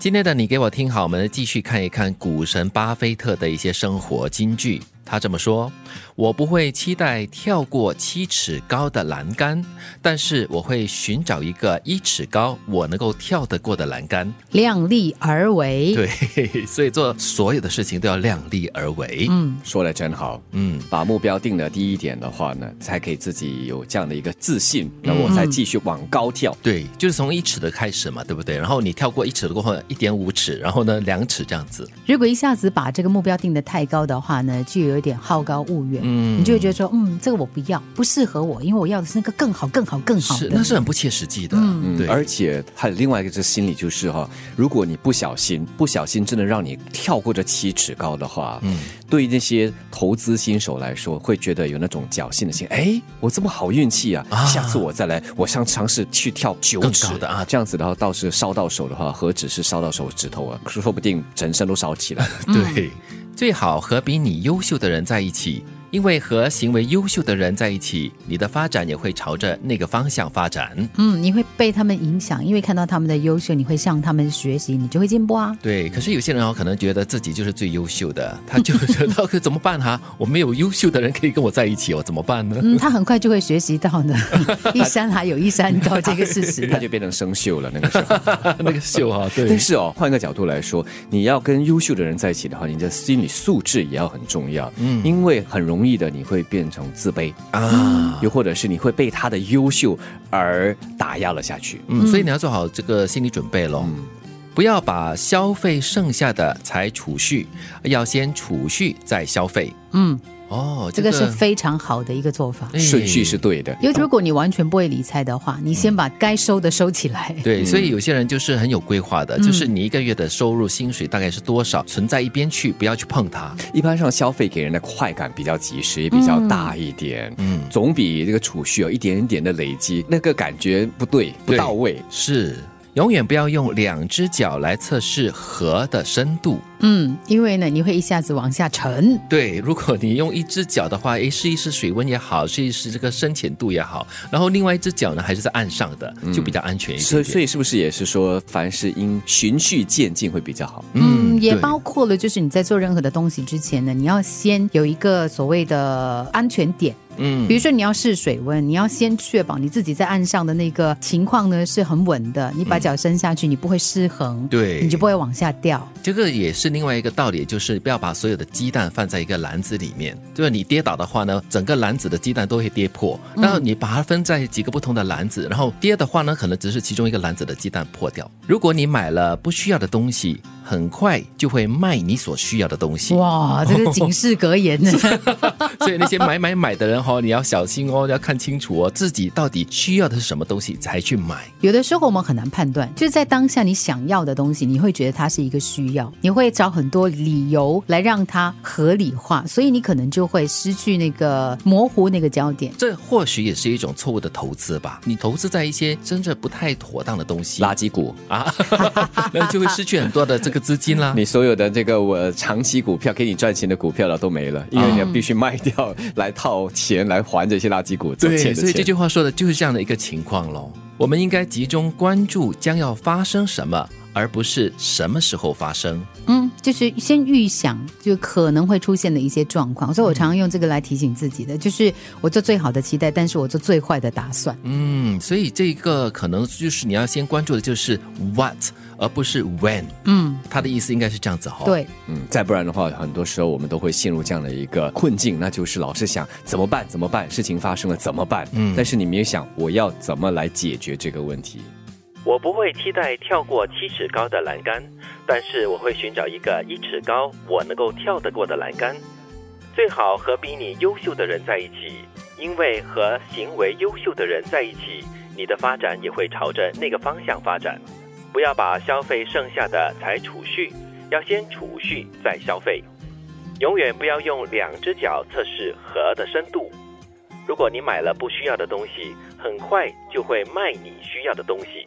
今天的你给我听好，我们继续看一看股神巴菲特的一些生活金句。他这么说：“我不会期待跳过七尺高的栏杆，但是我会寻找一个一尺高我能够跳得过的栏杆。量力而为。对，所以做所有的事情都要量力而为。嗯，说的真好，嗯，把目标定了低一点的话呢，才可以自己有这样的一个自信，那我再继续往高跳。对，就是从一尺的开始嘛，对不对？然后你跳过一尺的过后，一点五尺，然后呢两尺这样子。如果一下子把这个目标定得太高的话呢，就有一点好高骛远。嗯你就会觉得说，嗯，这个我不要，不适合我，因为我要的是那个更好、更好、更好是，的。那是很不切实际的。嗯对，而且还有另外一个这心理就是哈，如果你不小心，不小心真的让你跳过这七尺高的话，嗯，对于那些投资新手来说，会觉得有那种侥幸的心，哎，我这么好运气啊，啊下次我再来，我想尝试去跳九更尺高的啊这样子的话，倒是烧到手的话，何止是烧到手指头啊，说不定整身都烧起来了。对，最好和比你优秀的人在一起，因为和行为优秀的人在一起，你的发展也会朝着那个方向发展。嗯，你会被他们影响，因为看到他们的优秀，你会向他们学习，你就会进步啊。对，可是有些人哦，可能觉得自己就是最优秀的，他就觉得可怎么办哈、我没有优秀的人可以跟我在一起，我怎么办呢？嗯，他很快就会学习到呢，一山还有一山高这个事实。他就变成生锈了，那个时候。那个秀哈、对但，是哦，换一个角度来说，你要跟优秀的人在一起的话，你的心理素质也要很重要。嗯，因为很容易的你会变成自卑，啊，又或者是你会被他的优秀而打压了下去。嗯，所以你要做好这个心理准备咯。不要把消费剩下的才储蓄，要先储蓄再消费。嗯，哦，这个是非常好的一个做法。哎顺序是对的。因为如果你完全不会理财的话，你先把该收的收起来。对，所以有些人就是很有规划的，嗯就是你一个月的收入薪水大概是多少，存在一边去，不要去碰它。一般上消费给人的快感比较及时，也比较大一点，嗯总比这个储蓄有一点点的累积，那个感觉不对，不到位。是，永远不要用两只脚来测试河的深度。嗯，因为呢，你会一下子往下沉。对，如果你用一只脚的话，诶，试一试水温也好，试一试这个深浅度也好，然后另外一只脚呢还是在岸上的，就比较安全一点点。所以，所以是不是也是说，凡事应循序渐进会比较好？嗯，也包括了，就是你在做任何的东西之前呢，你要先有一个所谓的安全点。嗯比如说你要试水温，你要先确保你自己在岸上的那个情况呢是很稳的，你把脚伸下去，你不会失衡，对你就不会往下掉。这个也是另外一个道理，就是不要把所有的鸡蛋放在一个篮子里面。就是你跌倒的话呢，整个篮子的鸡蛋都会跌破。然后你把它分在几个不同的篮子，然后跌的话呢，可能只是其中一个篮子的鸡蛋破掉。如果你买了不需要的东西，很快就会卖你所需要的东西。哇，这个警示格言呢？所以那些买买买的人哦，你要小心哦，要看清楚哦，自己到底需要的是什么东西才去买。有的时候我们很难判断，就是在当下你想要的东西，你会觉得它是一个需要，你会找很多理由来让它合理化，所以你可能就会失去那个模糊那个焦点。这或许也是一种错误的投资吧。你投资在一些真正不太妥当的东西 垃圾股，啊，那就会失去很多的这个资金啦。你所有的这个我长期股票给你赚钱的股票了都没了，因为你要必须卖掉来套钱来还这些垃圾股对，所以这句话说的就是这样的一个情况喽。我们应该集中关注将要发生什么，而不是什么时候发生。嗯，就是先预想就可能会出现的一些状况，所以我常常用这个来提醒自己的，就是我做最好的期待，但是我做最坏的打算。嗯，所以这个可能就是你要先关注的就是 what，而不是 when。嗯，他的意思应该是这样子哈、哦。，对，嗯，再不然的话，很多时候我们都会陷入这样的一个困境，那就是老是想怎么办？怎么办？事情发生了怎么办？嗯但是你没有想我要怎么来解决这个问题。我不会期待跳过七尺高的栏杆，但是我会寻找一个一尺高我能够跳得过的栏杆。最好和比你优秀的人在一起，因为和行为优秀的人在一起，你的发展也会朝着那个方向发展。不要把消费剩下的才储蓄，要先储蓄再消费。永远不要用两只脚测试河的深度。如果你买了不需要的东西，很快就会卖你需要的东西。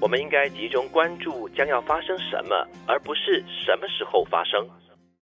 我们应该集中关注将要发生什么，而不是什么时候发生。